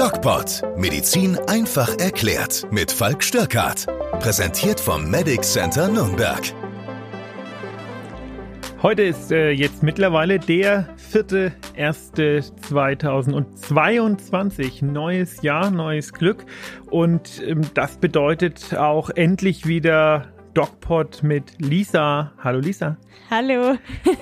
DocPod. Medizin einfach erklärt. Mit Falk Störkart. Präsentiert vom Medic Center Nürnberg. Heute ist äh, jetzt mittlerweile der 4.1.2022. Neues Jahr, neues Glück. Und ähm, das bedeutet auch endlich wieder DocPod mit Lisa. Hallo Lisa. Hallo.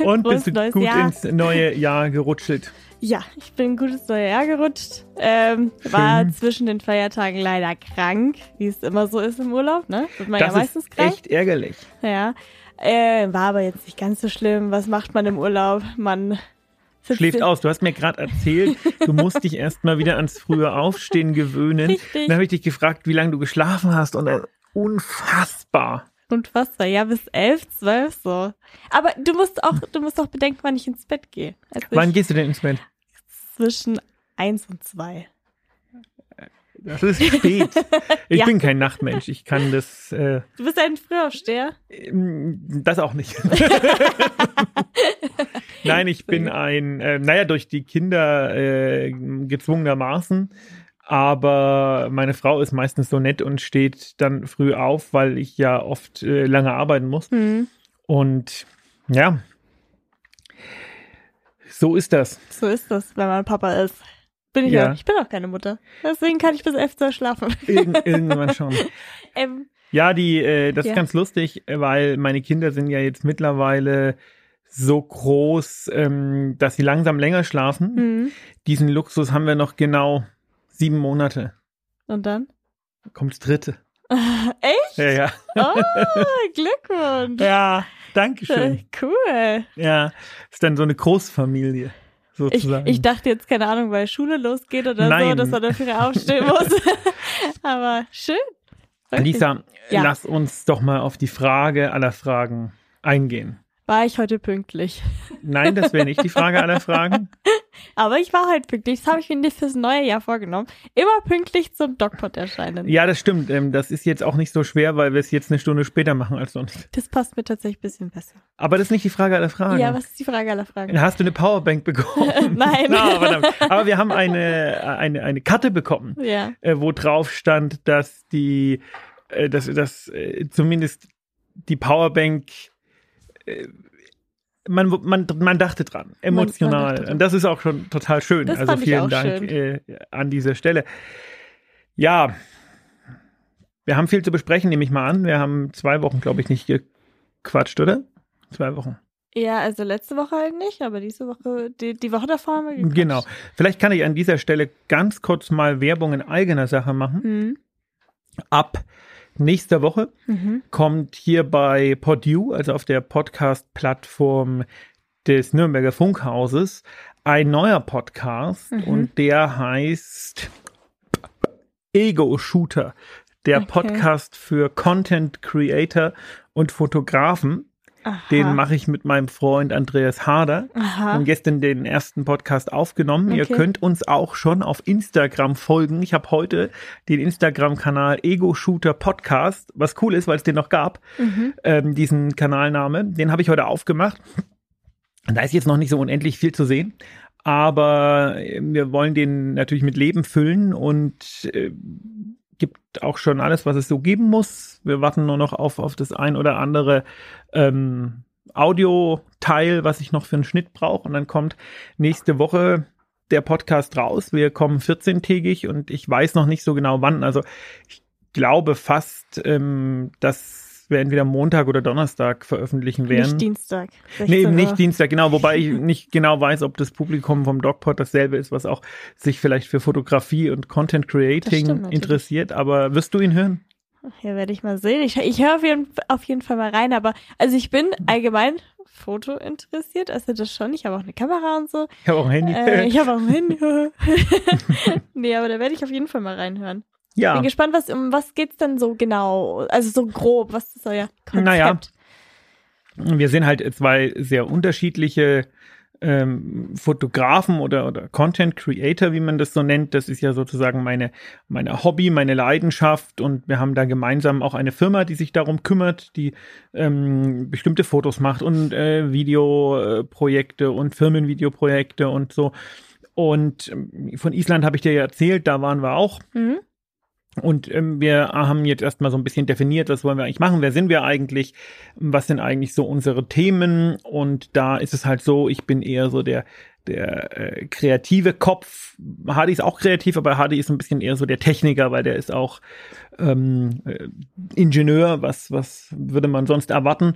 Und bist du gut Jahr. ins neue Jahr gerutscht? Ja, ich bin gut ins neue Jahr gerutscht. Ähm, war zwischen den Feiertagen leider krank, wie es immer so ist im Urlaub, ne? Wird man das ja meistens ist krank. Echt ärgerlich. Ja. Äh, war aber jetzt nicht ganz so schlimm. Was macht man im Urlaub? Man schläft aus. Du hast mir gerade erzählt, du musst dich erst mal wieder ans frühe Aufstehen gewöhnen. Richtig. Dann habe ich dich gefragt, wie lange du geschlafen hast und dann, unfassbar. Unfassbar, ja, bis elf, zwölf so. Aber du musst auch, du musst auch bedenken, wann ich ins Bett gehe. Also wann gehst du denn ins Bett? Zwischen eins und zwei. Das ist spät. Ich ja. bin kein Nachtmensch. Ich kann das. Äh, du bist ein Frühaufsteher? Ähm, das auch nicht. Nein, ich bin ein, äh, naja, durch die Kinder äh, gezwungenermaßen aber meine Frau ist meistens so nett und steht dann früh auf, weil ich ja oft äh, lange arbeiten muss. Mhm. Und ja, so ist das. So ist das, wenn man Papa ist. Bin ich ja. Auch. Ich bin auch keine Mutter. Deswegen kann ich bis elf Uhr schlafen. Irgend, irgendwann schon. ähm, ja, die, äh, das ja. ist ganz lustig, weil meine Kinder sind ja jetzt mittlerweile so groß, ähm, dass sie langsam länger schlafen. Mhm. Diesen Luxus haben wir noch genau Sieben Monate. Und dann? Kommt das dritte. Echt? Ja, ja. Oh, Glückwunsch. Ja, danke schön. Cool. Ja, ist dann so eine Großfamilie. Sozusagen. Ich, ich dachte jetzt, keine Ahnung, weil Schule losgeht oder Nein. so, dass man dafür aufstehen muss. Aber schön. Okay. Lisa, ja. lass uns doch mal auf die Frage aller Fragen eingehen. War ich heute pünktlich? Nein, das wäre nicht die Frage aller Fragen. Aber ich war halt pünktlich. Das habe ich mir fürs neue Jahr vorgenommen. Immer pünktlich zum Dogpot erscheinen. Ja, das stimmt. Ähm, das ist jetzt auch nicht so schwer, weil wir es jetzt eine Stunde später machen als sonst. Das passt mir tatsächlich ein bisschen besser. Aber das ist nicht die Frage aller Fragen. Ja, was ist die Frage aller Fragen? Hast du eine Powerbank bekommen? Nein. no, Aber wir haben eine, eine, eine Karte bekommen, ja. Äh, wo drauf stand, dass die, äh, dass, dass zumindest die Powerbank man, man, man dachte dran, emotional. Dachte Und das ist auch schon total schön. Das also vielen Dank äh, an dieser Stelle. Ja, wir haben viel zu besprechen, nehme ich mal an. Wir haben zwei Wochen, glaube ich, nicht gequatscht, oder? Zwei Wochen. Ja, also letzte Woche halt nicht, aber diese Woche, die, die Woche davor haben wir gequatscht. Genau. Vielleicht kann ich an dieser Stelle ganz kurz mal Werbung in eigener Sache machen. Mhm. Ab nächster Woche mhm. kommt hier bei PodU, also auf der Podcast-Plattform des Nürnberger Funkhauses, ein neuer Podcast mhm. und der heißt Ego Shooter, der okay. Podcast für Content Creator und Fotografen. Aha. Den mache ich mit meinem Freund Andreas Harder. Aha. Und gestern den ersten Podcast aufgenommen. Okay. Ihr könnt uns auch schon auf Instagram folgen. Ich habe heute den Instagram-Kanal Ego Shooter Podcast, was cool ist, weil es den noch gab, mhm. ähm, diesen Kanalname. Den habe ich heute aufgemacht. Da ist jetzt noch nicht so unendlich viel zu sehen. Aber äh, wir wollen den natürlich mit Leben füllen und äh, gibt auch schon alles, was es so geben muss. Wir warten nur noch auf, auf das ein oder andere ähm, Audio-Teil, was ich noch für einen Schnitt brauche. Und dann kommt nächste Woche der Podcast raus. Wir kommen 14-tägig und ich weiß noch nicht so genau wann. Also ich glaube fast, ähm, dass wir entweder Montag oder Donnerstag veröffentlichen werden. Nicht Dienstag. Nee, eben nicht Dienstag, genau. Wobei ich nicht genau weiß, ob das Publikum vom DocPod dasselbe ist, was auch sich vielleicht für Fotografie und Content Creating interessiert. Aber wirst du ihn hören? Ja, werde ich mal sehen. Ich, ich höre auf jeden, auf jeden Fall mal rein, aber also ich bin allgemein Foto interessiert, also das schon. Ich habe auch eine Kamera und so. Ich habe auch ein Handy. Äh, ich habe auch ein Handy. nee, aber da werde ich auf jeden Fall mal reinhören. Ja. Bin gespannt, was, um was geht's denn so genau? Also so grob, was ist euer Konzept? Naja, wir sind halt zwei sehr unterschiedliche ähm, Fotografen oder, oder Content Creator, wie man das so nennt. Das ist ja sozusagen meine, meine Hobby, meine Leidenschaft und wir haben da gemeinsam auch eine Firma, die sich darum kümmert, die ähm, bestimmte Fotos macht und äh, Videoprojekte und Firmenvideoprojekte und so. Und ähm, von Island habe ich dir ja erzählt, da waren wir auch. Mhm. Und ähm, wir haben jetzt erstmal so ein bisschen definiert, was wollen wir eigentlich machen, wer sind wir eigentlich, was sind eigentlich so unsere Themen. Und da ist es halt so, ich bin eher so der, der äh, kreative Kopf. Hardy ist auch kreativ, aber Hardy ist ein bisschen eher so der Techniker, weil der ist auch ähm, äh, Ingenieur, was, was würde man sonst erwarten.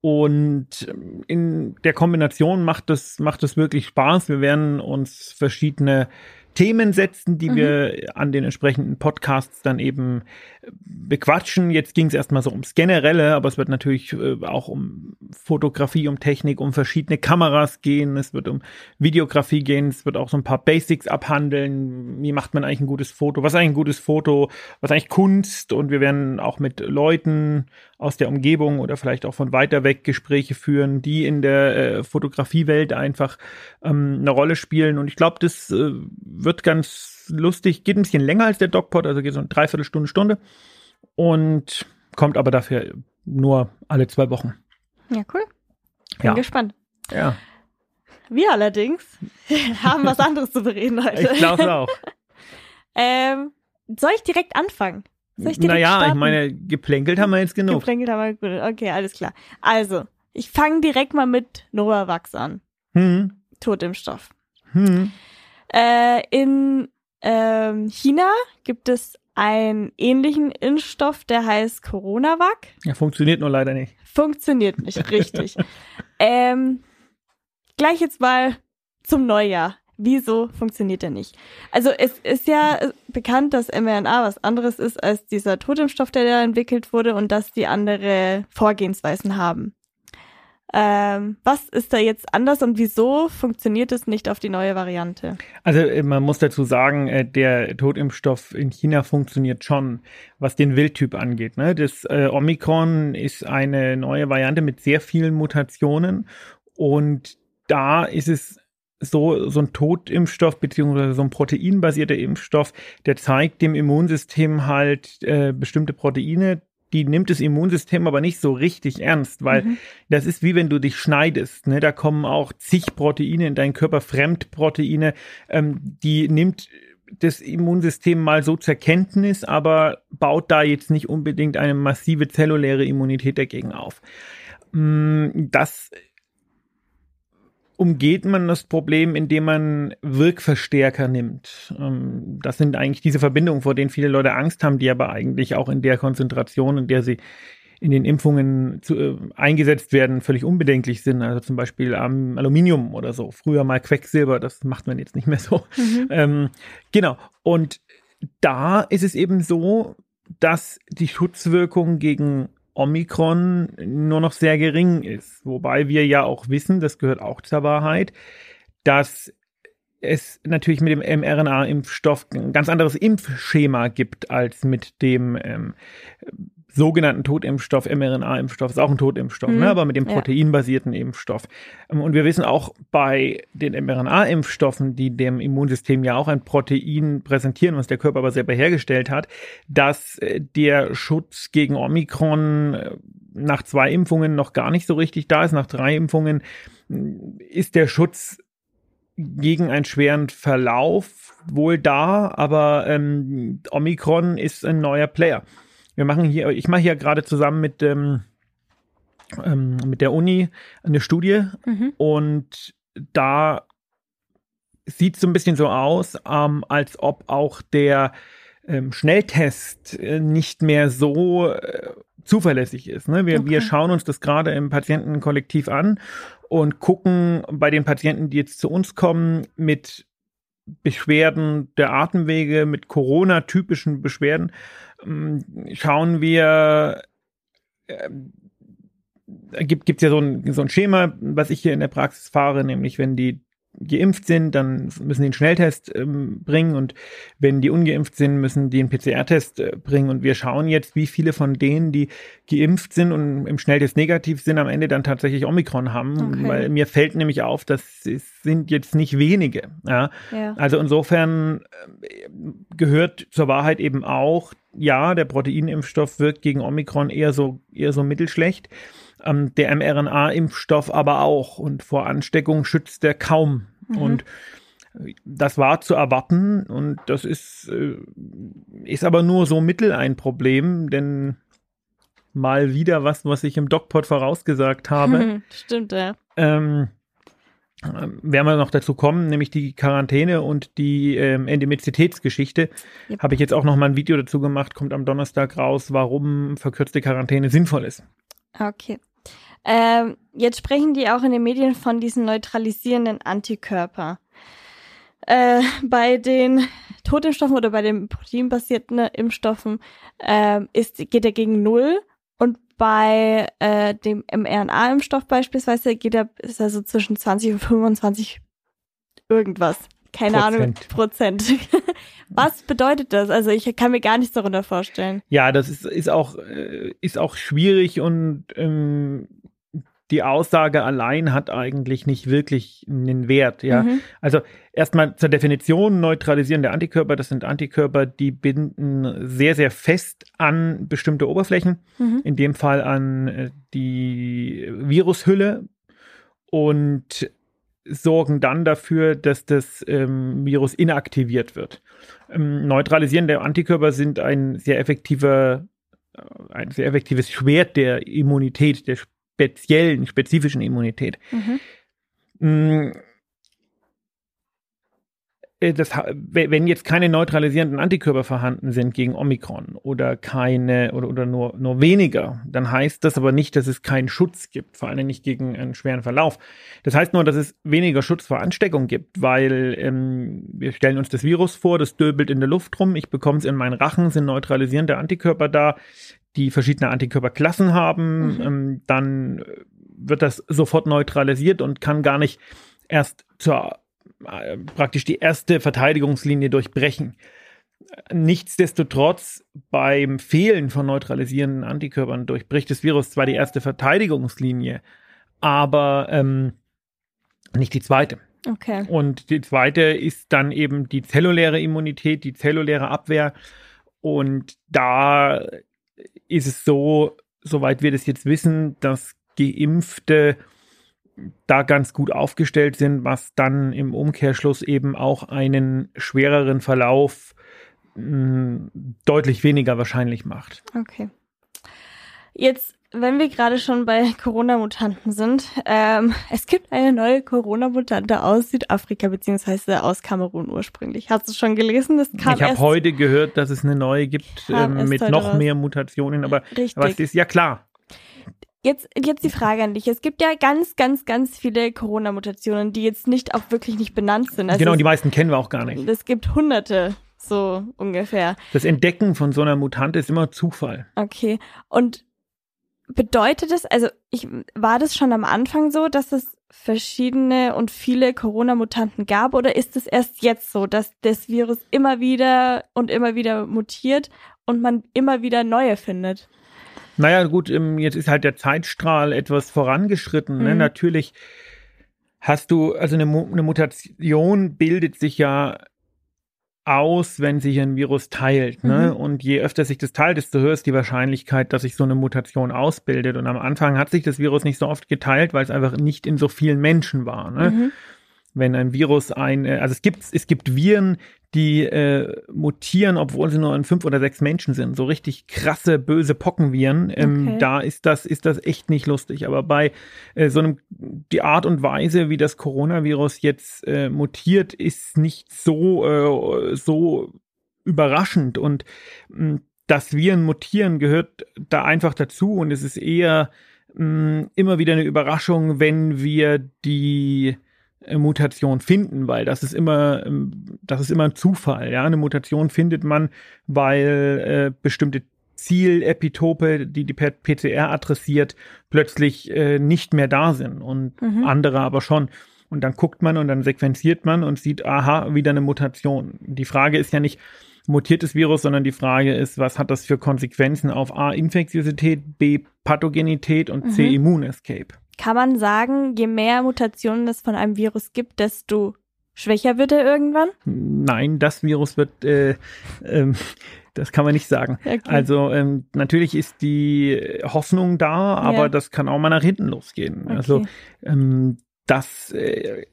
Und in der Kombination macht es, macht es wirklich Spaß. Wir werden uns verschiedene Themen setzen, die mhm. wir an den entsprechenden Podcasts dann eben bequatschen. Jetzt ging es erstmal so ums Generelle, aber es wird natürlich äh, auch um Fotografie, um Technik, um verschiedene Kameras gehen. Es wird um Videografie gehen. Es wird auch so ein paar Basics abhandeln. Wie macht man eigentlich ein gutes Foto? Was ist eigentlich ein gutes Foto? Was ist eigentlich Kunst? Und wir werden auch mit Leuten aus der Umgebung oder vielleicht auch von weiter weg Gespräche führen, die in der äh, Fotografiewelt einfach ähm, eine Rolle spielen. Und ich glaube, das äh, wird ganz lustig. Geht ein bisschen länger als der Dogpod, also geht so eine Dreiviertelstunde, Stunde. Und kommt aber dafür nur alle zwei Wochen. Ja, cool. Bin ja. gespannt. Ja. Wir allerdings haben was anderes zu bereden heute. Ich glaube auch. ähm, soll ich direkt anfangen? Soll ich direkt naja, starten? ich meine, geplänkelt haben wir jetzt genug. Geplänkelt haben wir genug. Okay, alles klar. Also, ich fange direkt mal mit Novavax an. Hm. Totimpfstoff. Hm. Äh, in ähm, China gibt es einen ähnlichen Impfstoff, der heißt Coronavac. Ja, funktioniert nur leider nicht. Funktioniert nicht, richtig. ähm, gleich jetzt mal zum Neujahr. Wieso funktioniert der nicht? Also es ist ja bekannt, dass mRNA was anderes ist als dieser Totimpfstoff, der da entwickelt wurde und dass die andere Vorgehensweisen haben. Ähm, was ist da jetzt anders und wieso funktioniert es nicht auf die neue Variante? Also äh, man muss dazu sagen, äh, der Totimpfstoff in China funktioniert schon, was den Wildtyp angeht. Ne? Das äh, Omikron ist eine neue Variante mit sehr vielen Mutationen und da ist es so, so ein Totimpfstoff beziehungsweise so ein proteinbasierter Impfstoff, der zeigt dem Immunsystem halt äh, bestimmte Proteine, die nimmt das Immunsystem aber nicht so richtig ernst, weil mhm. das ist wie wenn du dich schneidest. Ne? Da kommen auch zig Proteine in deinen Körper, Fremdproteine, ähm, die nimmt das Immunsystem mal so zur Kenntnis, aber baut da jetzt nicht unbedingt eine massive zelluläre Immunität dagegen auf. Mm, das umgeht man das Problem, indem man Wirkverstärker nimmt. Ähm, das sind eigentlich diese Verbindungen, vor denen viele Leute Angst haben, die aber eigentlich auch in der Konzentration, in der sie in den Impfungen zu, äh, eingesetzt werden, völlig unbedenklich sind. Also zum Beispiel am Aluminium oder so. Früher mal Quecksilber, das macht man jetzt nicht mehr so. Mhm. Ähm, genau. Und da ist es eben so, dass die Schutzwirkung gegen Omikron nur noch sehr gering ist. Wobei wir ja auch wissen, das gehört auch zur Wahrheit, dass es natürlich mit dem mRNA-Impfstoff ein ganz anderes Impfschema gibt als mit dem ähm, sogenannten Totimpfstoff, mRNA-Impfstoff, ist auch ein Totimpfstoff, ne, mhm. ne, aber mit dem proteinbasierten ja. Impfstoff. Ähm, und wir wissen auch bei den mRNA-Impfstoffen, die dem Immunsystem ja auch ein Protein präsentieren, was der Körper aber selber hergestellt hat, dass äh, der Schutz gegen Omikron äh, nach zwei Impfungen noch gar nicht so richtig da ist. Nach drei Impfungen äh, ist der Schutz gegen einen schweren Verlauf wohl da, aber ähm, Omikron ist ein neuer Player wir machen hier, ich mache hier gerade zusammen mit ähm, ähm, mit der Uni eine Studie mhm. und da sieht es so ein bisschen so aus, ähm, als ob auch der ähm, Schnelltest äh, nicht mehr so äh, zuverlässig ist. Ne? Wir, okay. wir schauen uns das gerade im Patientenkollektiv an und gucken bei den Patienten, die jetzt zu uns kommen, mit Beschwerden der Atemwege, mit Corona-typischen Beschwerden, schauen wir, äh, gibt es ja so ein, so ein Schema, was ich hier in der Praxis fahre, nämlich wenn die geimpft sind, dann müssen die einen Schnelltest ähm, bringen und wenn die ungeimpft sind, müssen die einen PCR-Test äh, bringen und wir schauen jetzt, wie viele von denen, die geimpft sind und im Schnelltest negativ sind, am Ende dann tatsächlich Omikron haben, okay. weil mir fällt nämlich auf, dass es sind jetzt nicht wenige. Ja? ja. Also insofern äh, gehört zur Wahrheit eben auch, ja, der Proteinimpfstoff wirkt gegen Omikron eher so eher so mittelschlecht ähm, der mRNA-Impfstoff aber auch und vor Ansteckung schützt er kaum. Mhm. Und Das war zu erwarten und das ist, äh, ist aber nur so mittel ein Problem, denn mal wieder was, was ich im DocPod vorausgesagt habe. Stimmt, ja. Ähm, werden wir noch dazu kommen, nämlich die Quarantäne und die ähm, Endemizitätsgeschichte. Yep. Habe ich jetzt auch noch mal ein Video dazu gemacht, kommt am Donnerstag raus, warum verkürzte Quarantäne sinnvoll ist. Okay. Ähm, jetzt sprechen die auch in den Medien von diesen neutralisierenden Antikörper. Äh, bei den Totimpfstoffen oder bei den proteinbasierten Impfstoffen äh, ist, geht er gegen Null bei äh, dem mRNA-Impfstoff beispielsweise geht er, ist er so zwischen 20 und 25 irgendwas. Keine Prozent. Ahnung, Prozent. Was bedeutet das? Also ich kann mir gar nichts darunter vorstellen. Ja, das ist, ist auch, äh, ist auch schwierig und ähm, die Aussage allein hat eigentlich nicht wirklich einen Wert. Ja, mhm. also erstmal zur Definition neutralisierende Antikörper. Das sind Antikörper, die binden sehr sehr fest an bestimmte Oberflächen. Mhm. In dem Fall an äh, die Virushülle und sorgen dann dafür, dass das ähm, Virus inaktiviert wird. Ähm, neutralisierende Antikörper sind ein sehr effektiver äh, ein sehr effektives Schwert der Immunität, der speziellen, spezifischen Immunität. Mhm. Mm. Äh, das, wenn jetzt keine neutralisierenden Antikörper vorhanden sind gegen Omikron oder keine oder, oder nur, nur weniger, dann heißt das aber nicht, dass es keinen Schutz gibt, vor allem nicht gegen einen schweren Verlauf. Das heißt nur, dass es weniger Schutz vor Ansteckung gibt, weil ähm, wir stellen uns das Virus vor, das döbelt in der Luft rum, ich bekomme es in meinen Rachen, sind neutralisierende Antikörper da, die verschiedene Antikörperklassen haben, mhm. ähm, dann wird das sofort neutralisiert und kann gar nicht erst zur äh, praktisch die erste Verteidigungslinie durchbrechen. Nichtsdestotrotz beim Fehlen von neutralisierenden Antikörpern durchbricht das Virus zwar die erste Verteidigungslinie, aber ähm, nicht die zweite. Okay. Und die zweite ist dann eben die zelluläre Immunität, die zelluläre Abwehr. Und da ist es so, soweit wir das jetzt wissen, dass Geimpfte da ganz gut aufgestellt sind, was dann im Umkehrschluss eben auch einen schwereren Verlauf mh, hm, deutlich weniger wahrscheinlich macht. Okay. Jetzt wenn wir gerade schon bei Corona-Mutanten sind, ähm, es gibt eine neue Corona-Mutante aus Südafrika beziehungsweise aus Kamerun ursprünglich. Hast du schon gelesen? Das kam ich habe heute gehört, dass es eine neue gibt ähm, mit noch raus. mehr Mutationen, aber Richtig. was ist ja klar. Jetzt, jetzt die Frage an dich. Es gibt ja ganz, ganz, ganz viele Corona-Mutationen, die jetzt nicht auch wirklich nicht benannt sind. Also genau, die meisten kennen wir auch gar nicht. Es gibt hunderte, so ungefähr. Das Entdecken von so einer Mutante ist immer Zufall. Okay. Und bedeutet es, also ich war das schon am Anfang so, dass es verschiedene und viele Corona-Mutanten gab oder ist es erst jetzt so, dass das Virus immer wieder und immer wieder mutiert und man immer wieder neue findet? Naja, gut, jetzt ist halt der Zeitstrahl etwas vorangeschritten. Ne? Mhm. Natürlich hast du, also eine, eine Mutation bildet sich ja aus, wenn sich ein Virus teilt. Ne? Mhm. Und je öfter sich das teilt, desto höher ist die Wahrscheinlichkeit, dass sich so eine Mutation ausbildet. Und am Anfang hat sich das Virus nicht so oft geteilt, weil es einfach nicht in so vielen Menschen war. Ne? Mhm wenn ein Virus ein, äh, also es gibt, es gibt Viren, die äh, mutieren, obwohl sie nur in fünf oder sechs Menschen sind. So richtig krasse, böse Pockenviren. Ähm, okay. Da ist das, ist das echt nicht lustig. Aber bei äh, so einem, die Art und Weise, wie das Coronavirus jetzt äh, mutiert, ist nicht so, äh, so überraschend. Und mh, hm, dass Viren mutieren gehört da einfach dazu. Und es ist eher mh, hm, immer wieder eine Überraschung, wenn wir die Mutation finden, weil das ist immer, ähm, das ist immer ein Zufall. Ja, eine Mutation findet man, weil äh, bestimmte Zielepitope, die die PCR adressiert, plötzlich äh, nicht mehr da sind und mhm. andere aber schon. Und dann guckt man und dann sequenziert man und sieht, aha, wieder eine Mutation. Die Frage ist ja nicht, mutiertes Virus, sondern die Frage ist, was hat das für Konsequenzen auf A, Infektiosität, B, Pathogenität und C, mhm. Immunescape. Kann man sagen, je mehr Mutationen es von einem Virus gibt, desto schwächer wird er irgendwann? Nein, das Virus wird, äh, ähm, das kann man nicht sagen. Okay. Also ähm, natürlich ist die Hoffnung da, aber ja. das kann auch mal nach hinten losgehen. Okay. Also ähm, das äh,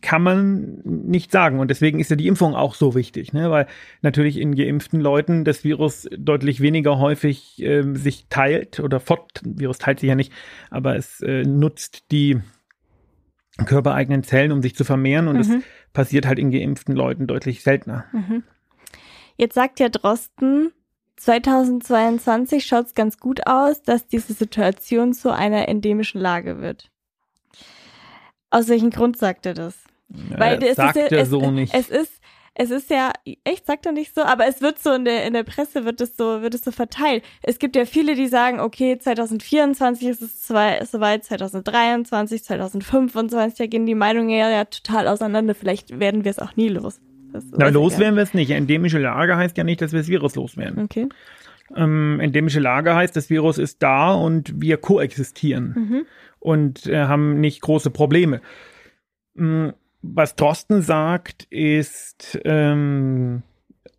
kann man nicht sagen. Und deswegen ist ja die Impfung auch so wichtig, ne? weil natürlich in geimpften Leuten das Virus deutlich weniger häufig äh, sich teilt oder fort, Virus teilt sich ja nicht, aber es äh, nutzt die körpereigenen Zellen, um sich zu vermehren und mhm. das passiert halt in geimpften Leuten deutlich seltener. Mhm. Jetzt sagt ja Drosten, 2022 schaut es ganz gut aus, dass diese Situation zu einer endemischen Lage wird. Aus welchem Grund sagt er das? Ja, Weil es sagt ist, er es, so nicht. Es ist, es ist ja, echt sagt er nicht so, aber es wird so in der, in der Presse wird es so, wird es so verteilt. Es gibt ja viele, die sagen, okay, 2024 ist es zwei, soweit, 2023, 2025, da gehen die Meinungen ja, ja total auseinander. Vielleicht werden wir es auch nie los. Na, los werden wir es nicht. Endemische Lage heißt ja nicht, dass wir das Virus loswerden. Okay. Ähm, endemische Lage heißt, das Virus ist da und wir koexistieren. Mhm und äh, haben nicht große Probleme. Hm, was Drosten sagt, ist ähm,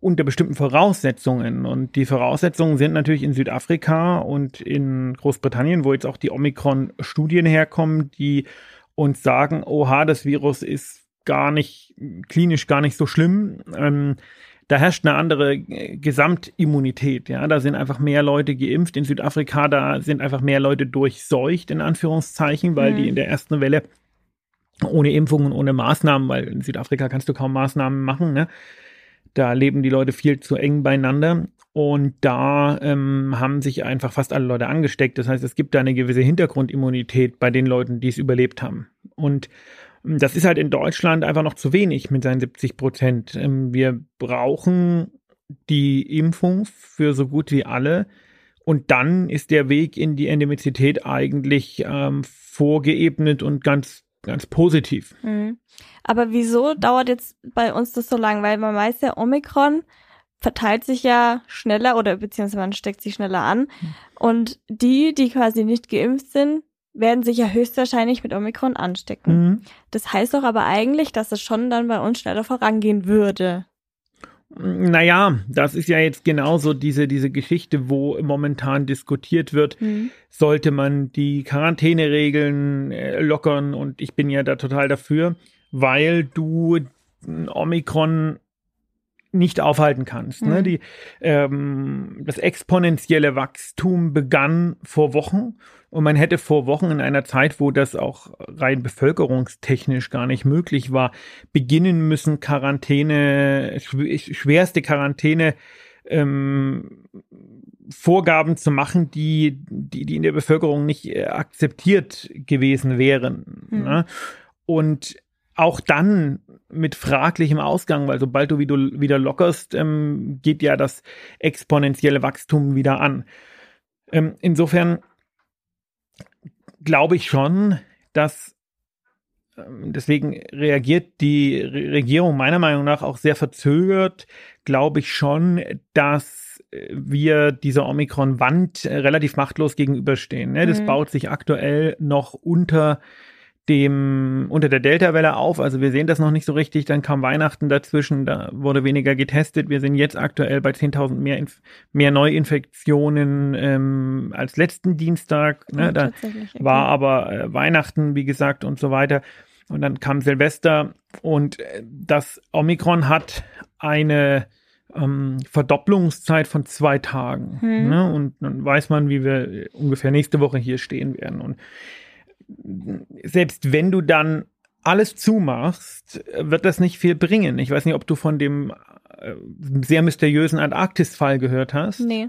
unter bestimmten Voraussetzungen. Und die Voraussetzungen sind natürlich in Südafrika und in Großbritannien, wo jetzt auch die Omikron-Studien herkommen, die uns sagen, oha, das Virus ist gar nicht, klinisch gar nicht so schlimm. Ähm, da herrscht eine andere äh, Gesamtimmunität. Ja, da sind einfach mehr Leute geimpft. In Südafrika, da sind einfach mehr Leute durchseucht, in Anführungszeichen, weil mhm. die in der ersten Welle ohne Impfungen, ohne Maßnahmen, weil in Südafrika kannst du kaum Maßnahmen machen, ne? Da leben die Leute viel zu eng beieinander. Und da ähm, haben sich einfach fast alle Leute angesteckt. Das heißt, es gibt da eine gewisse Hintergrundimmunität bei den Leuten, die es überlebt haben. Und das ist halt in Deutschland einfach noch zu wenig mit seinen 70 Prozent. Ähm, wir brauchen die Impfung für so gut wie alle. Und dann ist der Weg in die Endemizität eigentlich ähm, vorgeebnet und ganz, ganz positiv. Mhm. Aber wieso dauert jetzt bei uns das so lang? Weil man weiß ja, Omikron verteilt sich ja schneller oder beziehungsweise man steckt sich schneller an. Mhm. Und die, die quasi nicht geimpft sind, werden sich ja höchstwahrscheinlich mit Omikron anstecken. Mhm. Das heißt doch aber eigentlich, dass es schon dann bei uns schneller vorangehen würde. Naja, das ist ja jetzt genauso diese, diese Geschichte, wo momentan diskutiert wird, mhm. sollte man die Quarantäneregeln äh, lockern und ich bin ja da total dafür, weil du Omikron nicht aufhalten kannst. Ne? Mhm. Ne? Die, ähm, das exponentielle Wachstum begann vor Wochen und man hätte vor Wochen in einer Zeit, wo das auch rein bevölkerungstechnisch gar nicht möglich war, beginnen müssen, Quarantäne, schwerste Quarantäne ähm, Vorgaben zu machen, die, die, die in der Bevölkerung nicht äh, akzeptiert gewesen wären. Mhm. Ne? Und auch dann mit fraglichem Ausgang, weil sobald du wieder, wieder lockerst, ähm, geht ja das exponentielle Wachstum wieder an. Ähm, insofern glaube ich schon, dass ähm, deswegen reagiert die Regierung meiner Meinung nach auch sehr verzögert, glaube ich schon, dass wir dieser Omikron-Wand relativ machtlos gegenüberstehen. Ne? Das mhm. baut sich aktuell noch unter dem unter der Delta-Welle auf. Also wir sehen das noch nicht so richtig. Dann kam Weihnachten dazwischen, da wurde weniger getestet. Wir sind jetzt aktuell bei 10.000 mehr, Inf mehr Neuinfektionen ähm, als letzten Dienstag. Ne? da okay. war aber äh, Weihnachten, wie gesagt, und so weiter. Und dann kam Silvester und äh, das Omikron hat eine ähm, Verdopplungszeit von zwei Tagen. Hm. Ne? Und dann weiß man, wie wir ungefähr nächste Woche hier stehen werden. Und selbst wenn du dann alles zumachst, wird das nicht viel bringen. Ich weiß nicht, ob du von dem äh, sehr mysteriösen Antarktis-Fall gehört hast. Nee.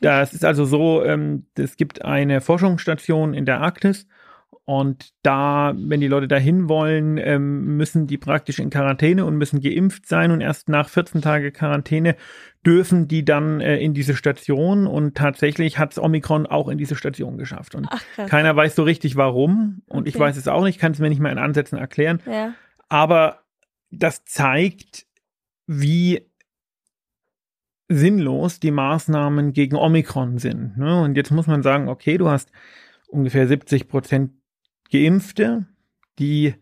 Das ist also so, ähm, es gibt eine Forschungsstation in der Arktis und da, wenn die Leute dahin wollen, ähm, müssen die praktisch in Quarantäne und müssen geimpft sein und erst nach 14 Tage Quarantäne dürfen die dann äh, in diese Station und tatsächlich hat's Omikron auch in diese Station geschafft. Und Ach, keiner weiß so richtig warum und okay. ich weiß es auch nicht, kann es mir nicht mal in Ansätzen erklären. Ja. Aber das zeigt, wie sinnlos die Maßnahmen gegen Omikron sind. Ne? Und jetzt muss man sagen, okay, du hast ungefähr 70 Prozent Geimpfte, die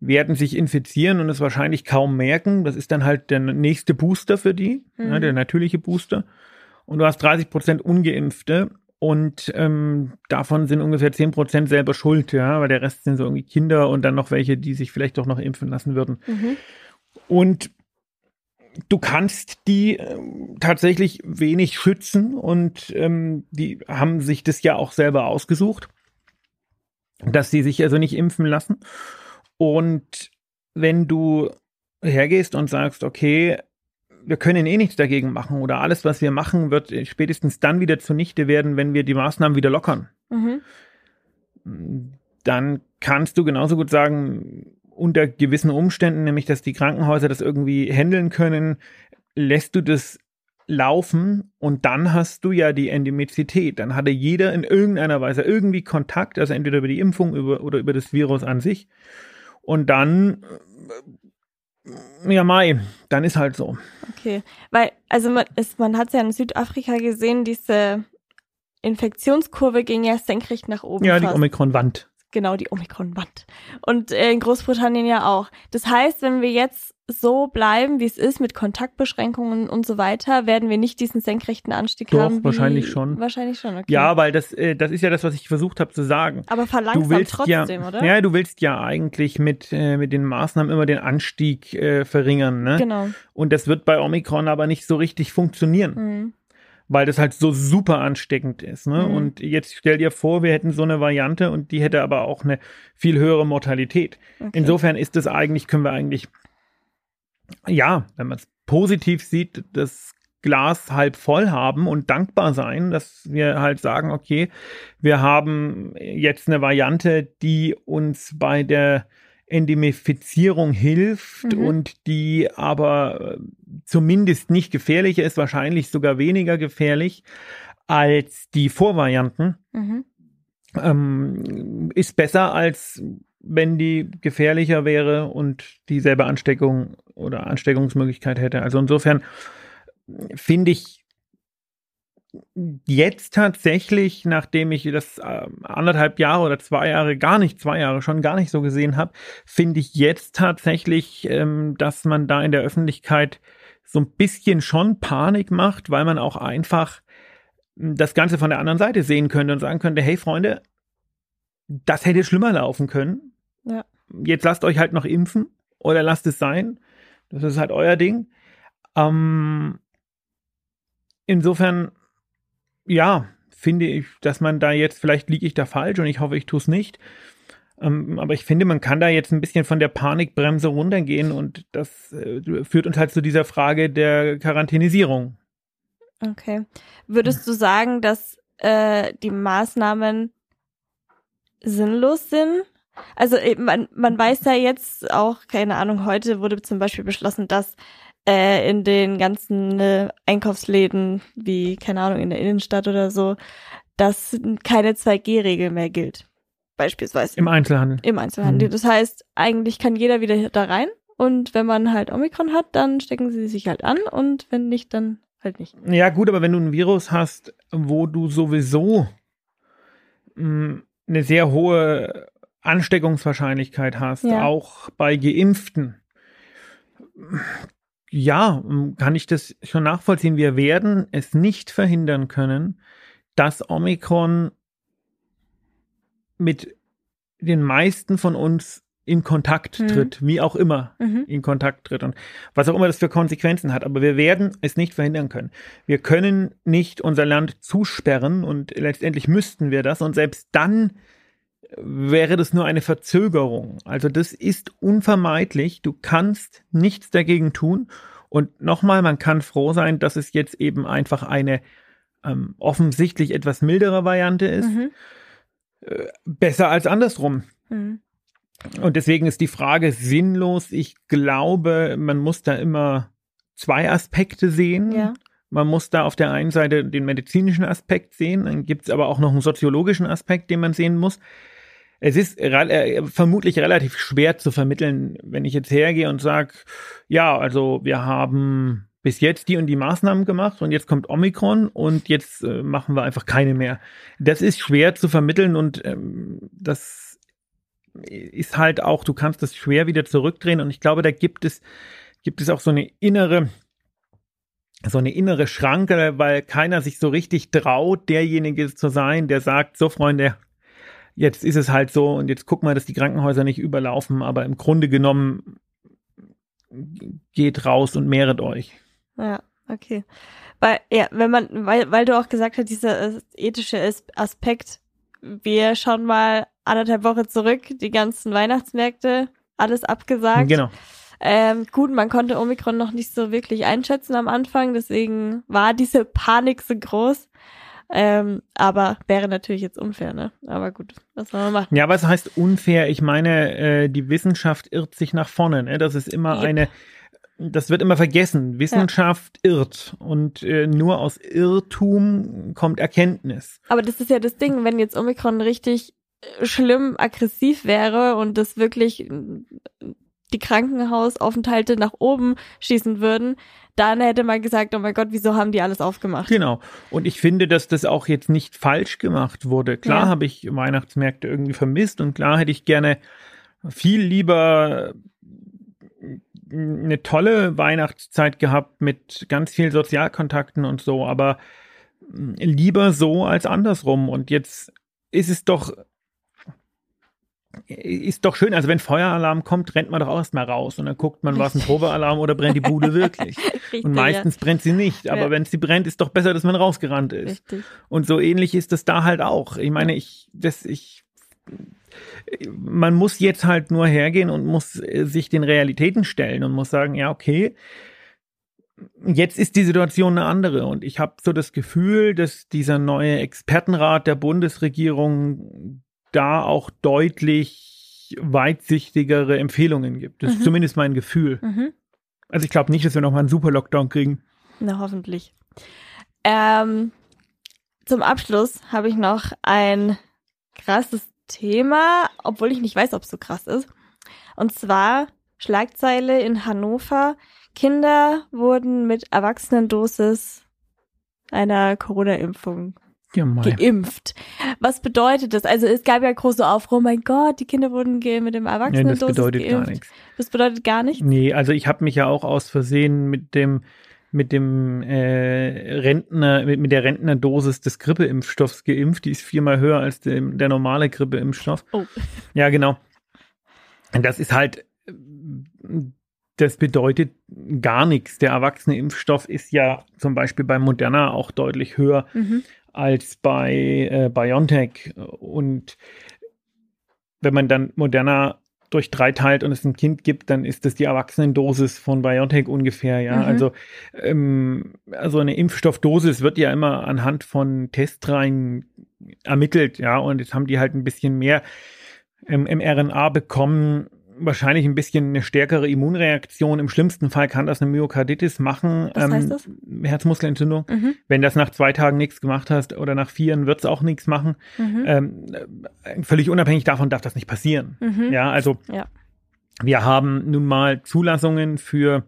werden sich infizieren und es wahrscheinlich kaum merken. Das ist dann halt der nächste Booster für die, mhm. ja, der natürliche Booster. Und du hast 30 Prozent Ungeimpfte Und ähm, davon sind ungefähr 10% selber schuld, ja, weil der Rest sind so irgendwie Kinder und dann noch welche, die sich vielleicht doch noch impfen lassen würden. Mhm. Und du kannst die äh, tatsächlich wenig schützen und ähm, die haben sich das ja auch selber ausgesucht, dass sie sich also nicht impfen lassen. Und wenn du hergehst und sagst, okay, wir können eh nichts dagegen machen oder alles, was wir machen, wird spätestens dann wieder zunichte werden, wenn wir die Maßnahmen wieder lockern. Mhm. Dann kannst du genauso gut sagen, unter gewissen Umständen, nämlich dass die Krankenhäuser das irgendwie handeln können, lässt du das laufen und dann hast du ja die Endemizität. Dann hatte jeder in irgendeiner Weise irgendwie Kontakt, also entweder über die Impfung über, oder über das Virus an sich. Und dann ja, Mai, dann ist halt so. Okay, weil, also man, ist, man hat es ja in Südafrika gesehen, diese Infektionskurve ging ja senkrecht nach oben. Ja, die Omikron-Wand. Genau, die Omikron-Wand. Und äh, in Großbritannien ja auch. Das heißt, wenn wir jetzt so bleiben, wie es ist, mit Kontaktbeschränkungen und so weiter, werden wir nicht diesen senkrechten Anstieg Doch, haben. wahrscheinlich schon. Wahrscheinlich schon, okay. Ja, weil das, äh, das ist ja das, was ich versucht habe zu sagen. Aber verlangsamt trotzdem, ja, oder? Ja, du willst ja eigentlich mit, äh, mit den Maßnahmen immer den Anstieg äh, verringern, ne? Genau. Und das wird bei Omikron aber nicht so richtig funktionieren. Mhm weil das halt so super ansteckend ist. Ne? Mhm. Und jetzt stell dir vor, wir hätten so eine Variante und die hätte aber auch eine viel höhere Mortalität. Okay. Insofern ist das eigentlich, können wir eigentlich, ja, wenn man es positiv sieht, das Glas halb voll haben und dankbar sein, dass wir halt sagen, okay, wir haben jetzt eine Variante, die uns bei der Endemifizierung hilft mhm. und die aber äh, zumindest nicht gefährlicher ist, wahrscheinlich sogar weniger gefährlich als die Vorvarianten, mhm. ähm, ist besser als wenn die gefährlicher wäre und dieselbe Ansteckung oder Ansteckungsmöglichkeit hätte. Also insofern finde ich jetzt tatsächlich, nachdem ich das äh, anderthalb Jahre oder zwei Jahre, gar nicht zwei Jahre schon gar nicht so gesehen habe, finde ich jetzt tatsächlich, ähm, dass man da in der Öffentlichkeit so ein bisschen schon Panik macht, weil man auch einfach hm, das Ganze von der anderen Seite sehen könnte und sagen könnte, hey Freunde, das hätte schlimmer laufen können. Ja. Jetzt lasst euch halt noch impfen oder lasst es sein. Das ist halt euer Ding. Ähm, insofern ja, finde ich, dass man da jetzt, vielleicht liege ich da falsch und ich hoffe, ich tue es nicht. Ähm, aber ich finde, man kann da jetzt ein bisschen von der Panikbremse runtergehen und das äh, führt uns halt zu dieser Frage der Quarantänisierung. Okay. Würdest du sagen, dass äh, die Maßnahmen sinnlos sind? Also man, man weiß ja jetzt auch, keine Ahnung, heute wurde zum Beispiel beschlossen, dass äh, in den ganzen äh, Einkaufsläden, wie, keine Ahnung, in der Innenstadt oder so, dass keine 2G-Regel mehr gilt. Beispielsweise. Im Einzelhandel. Im Einzelhandel. Mhm. Das heißt, eigentlich kann jeder wieder da rein und wenn man halt Omikron hat, dann stecken sie sich halt an und wenn nicht, dann halt nicht. Ja, gut, aber wenn du ein Virus hast, wo du sowieso mh, hm, eine sehr hohe Ansteckungswahrscheinlichkeit hast, ja. auch bei Geimpften, ja, ähm, kann ich das schon nachvollziehen. Wir werden es nicht verhindern können, dass Omikron mit den meisten von uns in Kontakt mhm. tritt, wie auch immer mhm. in Kontakt tritt und was auch immer das für Konsequenzen hat. Aber wir werden es nicht verhindern können. Wir können nicht unser Land zusperren und letztendlich müssten wir das und selbst dann wäre das nur eine Verzögerung. Also das ist unvermeidlich. Du kannst nichts dagegen tun. Und nochmal, man kann froh sein, dass es jetzt eben einfach eine ähm, offensichtlich etwas mildere Variante ist. Mhm. Äh, besser als andersrum. Mhm. Und deswegen ist die Frage sinnlos. Ich glaube, man muss da immer zwei Aspekte sehen. Ja. Man muss da auf der einen Seite den medizinischen Aspekt sehen, dann gibt es aber auch noch einen soziologischen Aspekt, den man sehen muss es ist äh, vermutlich relativ schwer zu vermitteln, wenn ich jetzt hergehe und sage, ja, also wir haben bis jetzt die und die Maßnahmen gemacht und jetzt kommt Omikron und jetzt äh, machen wir einfach keine mehr. Das ist schwer zu vermitteln und ähm, das ist halt auch, du kannst das schwer wieder zurückdrehen und ich glaube, da gibt es, gibt es auch so eine innere so eine innere Schranke, weil keiner sich so richtig traut, derjenige zu sein, der sagt, so Freunde, jetzt ist es halt so und jetzt gucken wir, dass die Krankenhäuser nicht überlaufen, aber im Grunde genommen geht raus und mehret euch. Ja, okay. Weil, ja, wenn man, weil, weil du auch gesagt hast, dieser ethische Aspekt, wir schauen mal anderthalb Wochen zurück, die ganzen Weihnachtsmärkte, alles abgesagt. Genau. Ähm, gut, man konnte Omikron noch nicht so wirklich einschätzen am Anfang, deswegen war diese Panik so groß. Ähm, aber wäre natürlich jetzt unfair, ne? Aber gut, was soll man machen? Ja, was heißt unfair? Ich meine, äh, die Wissenschaft irrt sich nach vorne, ne? Das ist immer yep. eine, das wird immer vergessen. Wissenschaft ja. irrt und äh, nur aus Irrtum kommt Erkenntnis. Aber das ist ja das Ding, wenn jetzt Omikron richtig äh, schlimm aggressiv wäre und das wirklich die Krankenhausaufenthalte nach oben schießen würden, dann hätte man gesagt, oh mein Gott, wieso haben die alles aufgemacht? Genau. Und ich finde, dass das auch jetzt nicht falsch gemacht wurde. Klar ja. habe ich Weihnachtsmärkte irgendwie vermisst und klar hätte ich gerne viel lieber eine tolle Weihnachtszeit gehabt mit ganz vielen Sozialkontakten und so, aber lieber so als andersrum. Und jetzt ist es doch ist doch schön. Also wenn Feueralarm kommt, rennt man doch auch erstmal raus und dann guckt man, war es ein Probealarm oder brennt die Bude wirklich. Richtig, und meistens ja. brennt sie nicht. Aber ja. wenn sie brennt, ist doch besser, dass man rausgerannt ist. Richtig. Und so ähnlich ist das da halt auch. Ich meine, ich, das, ich, man muss jetzt halt nur hergehen und muss äh, sich den Realitäten stellen und muss sagen, ja, okay, jetzt ist die Situation eine andere und ich habe so das Gefühl, dass dieser neue Expertenrat der Bundesregierung da auch deutlich weitsichtigere Empfehlungen gibt. Das mhm. ist zumindest mein Gefühl. Mhm. Also ich glaube nicht, dass wir nochmal einen super Lockdown kriegen. Na, hoffentlich. Ähm, zum Abschluss habe ich noch ein krasses Thema, obwohl ich nicht weiß, ob es so krass ist. Und zwar Schlagzeile in Hannover. Kinder wurden mit Erwachsenendosis einer Corona-Impfung ja, geimpft. Was bedeutet das? Also es gab ja große Aufruhr, oh mein Gott, die Kinder wurden mit dem Erwachsenen Nein, das bedeutet geimpft. gar nichts. Das bedeutet gar nichts? Nee, also ich habe mich ja auch aus Versehen mit dem mit dem äh, Rentner, mit, mit der Rentnerdosis des Grippeimpfstoffs geimpft. Die ist viermal höher als dem, der normale Grippeimpfstoff. Oh. Ja, genau. Und das ist halt, das bedeutet gar nichts. Der erwachsene Impfstoff ist ja zum Beispiel bei Moderna auch deutlich höher. Mhm als bei äh, BioNTech. Und wenn man dann Moderna durch drei teilt und es ein Kind gibt, dann ist das die Erwachsenendosis von BioNTech ungefähr, ja. Mhm. Also, ähm, also eine Impfstoffdosis wird ja immer anhand von Testreihen ermittelt, ja. Und jetzt haben die halt ein bisschen mehr ähm, mRNA bekommen wahrscheinlich ein bisschen eine stärkere Immunreaktion. Im schlimmsten Fall kann das eine Myokarditis machen. Was ähm, heißt das? Herzmuskelentzündung. Mhm. Wenn das nach zwei Tagen nichts gemacht hast oder nach vier, wird es auch nichts machen. Mhm. Ähm, äh, völlig unabhängig davon darf das nicht passieren. Mhm. Ja, also ja. wir haben nun mal Zulassungen für,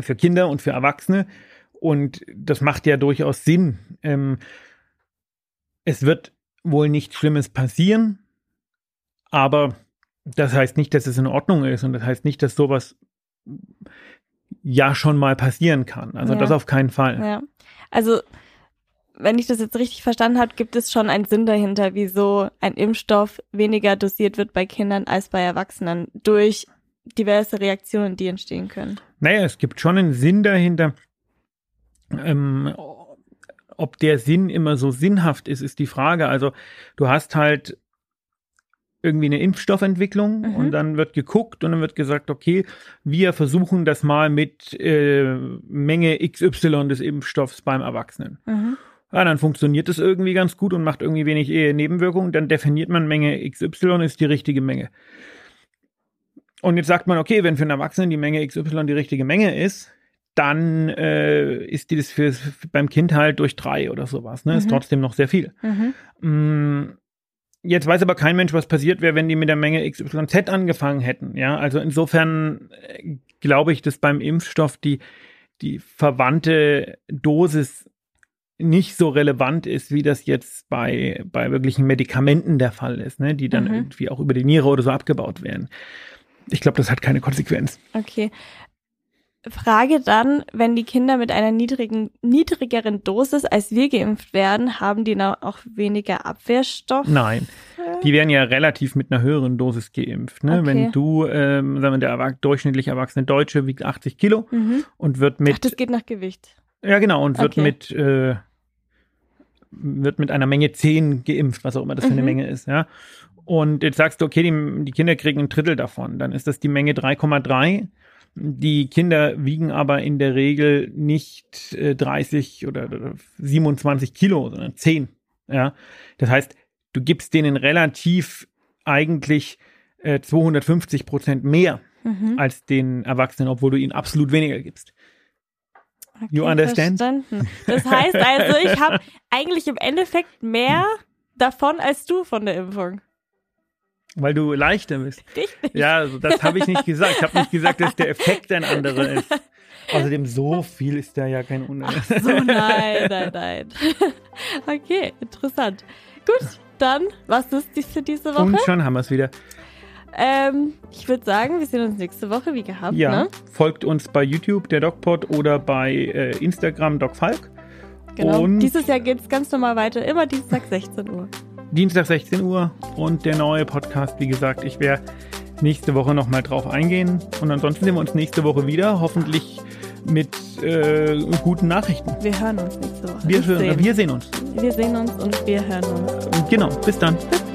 für Kinder und für Erwachsene. Und das macht ja durchaus Sinn. Ähm, es wird wohl nichts Schlimmes passieren, aber das heißt nicht, dass es in Ordnung ist und das heißt nicht, dass sowas ja schon mal passieren kann. Also ja. das auf keinen Fall. Ja. Also wenn ich das jetzt richtig verstanden habe, gibt es schon einen Sinn dahinter, wieso ein Impfstoff weniger dosiert wird bei Kindern als bei Erwachsenen durch diverse Reaktionen, die entstehen können. Naja, es gibt schon einen Sinn dahinter. Ähm, ob der Sinn immer so sinnhaft ist, ist die Frage. Also du hast halt irgendwie eine Impfstoffentwicklung mhm. und dann wird geguckt und dann wird gesagt, okay, wir versuchen das mal mit äh, Menge XY des Impfstoffs beim Erwachsenen. Mhm. Ja, dann funktioniert das irgendwie ganz gut und macht irgendwie wenig Nebenwirkungen. Dann definiert man Menge XY ist die richtige Menge. Und jetzt sagt man, okay, wenn für einen Erwachsenen die Menge XY die richtige Menge ist, dann äh, ist die das für, beim Kind halt durch drei oder sowas. Ne? Mhm. Ist trotzdem noch sehr viel. Mhm. Jetzt weiß aber kein Mensch, was passiert wäre, wenn die mit der Menge XYZ angefangen hätten. Ja, also insofern äh, glaube ich, dass beim Impfstoff die, die verwandte Dosis nicht so relevant ist, wie das jetzt bei, bei wirklichen Medikamenten der Fall ist, ne, die dann mhm. irgendwie auch über die Niere oder so abgebaut werden. Ich glaube, das hat keine Konsequenz. Okay. Frage dann, wenn die Kinder mit einer niedrigen, niedrigeren Dosis als wir geimpft werden, haben die dann auch weniger Abwehrstoff? Nein. Die werden ja relativ mit einer höheren Dosis geimpft. Ne? Okay. Wenn du, ähm, sagen wir, der erwach durchschnittlich erwachsene Deutsche wiegt 80 Kilo Mhm. und wird mit, Ach, das geht nach Gewicht. ja genau, und wird Okay. mit, äh, wird mit einer Menge 10 geimpft, was auch immer das für eine Mhm. Menge ist, ja. Und jetzt sagst du, okay, die, die Kinder kriegen ein Drittel davon, dann ist das die Menge 3,3. Die Kinder wiegen aber in der Regel nicht äh, 30 oder, oder 27 Kilo, sondern 10. Ja, das heißt, du gibst denen relativ eigentlich äh, 250 Prozent mehr Mhm. als den Erwachsenen, obwohl du ihnen absolut weniger gibst. Okay, You understand? Verstanden. Das heißt also, ich habe eigentlich im Endeffekt mehr davon als du von der Impfung. Weil du leichter bist. Richtig. Ja, also das habe ich nicht gesagt. Ich habe nicht gesagt, dass der Effekt ein anderer ist. Außerdem, so viel ist da ja kein Unterschied. So, nein, nein, nein. Okay, interessant. Gut, dann, was ist dies für diese Woche? Und schon haben wir es wieder. Ähm, ich würde sagen, wir sehen uns nächste Woche wie gehabt, Ja, ne? folgt uns bei YouTube, der DocPod, oder bei äh, Instagram, DocFalk. Genau. Und Dieses Jahr geht's ganz normal weiter, immer Dienstag 16 Uhr. Dienstag 16 Uhr und der neue Podcast, wie gesagt, ich werde nächste Woche nochmal drauf eingehen. Und ansonsten sehen wir uns nächste Woche wieder, hoffentlich mit äh, guten Nachrichten. Wir hören uns nächste Woche. Wir, hören, sehen. wir sehen uns. wir sehen uns und wir hören uns. Genau, bis dann. Bis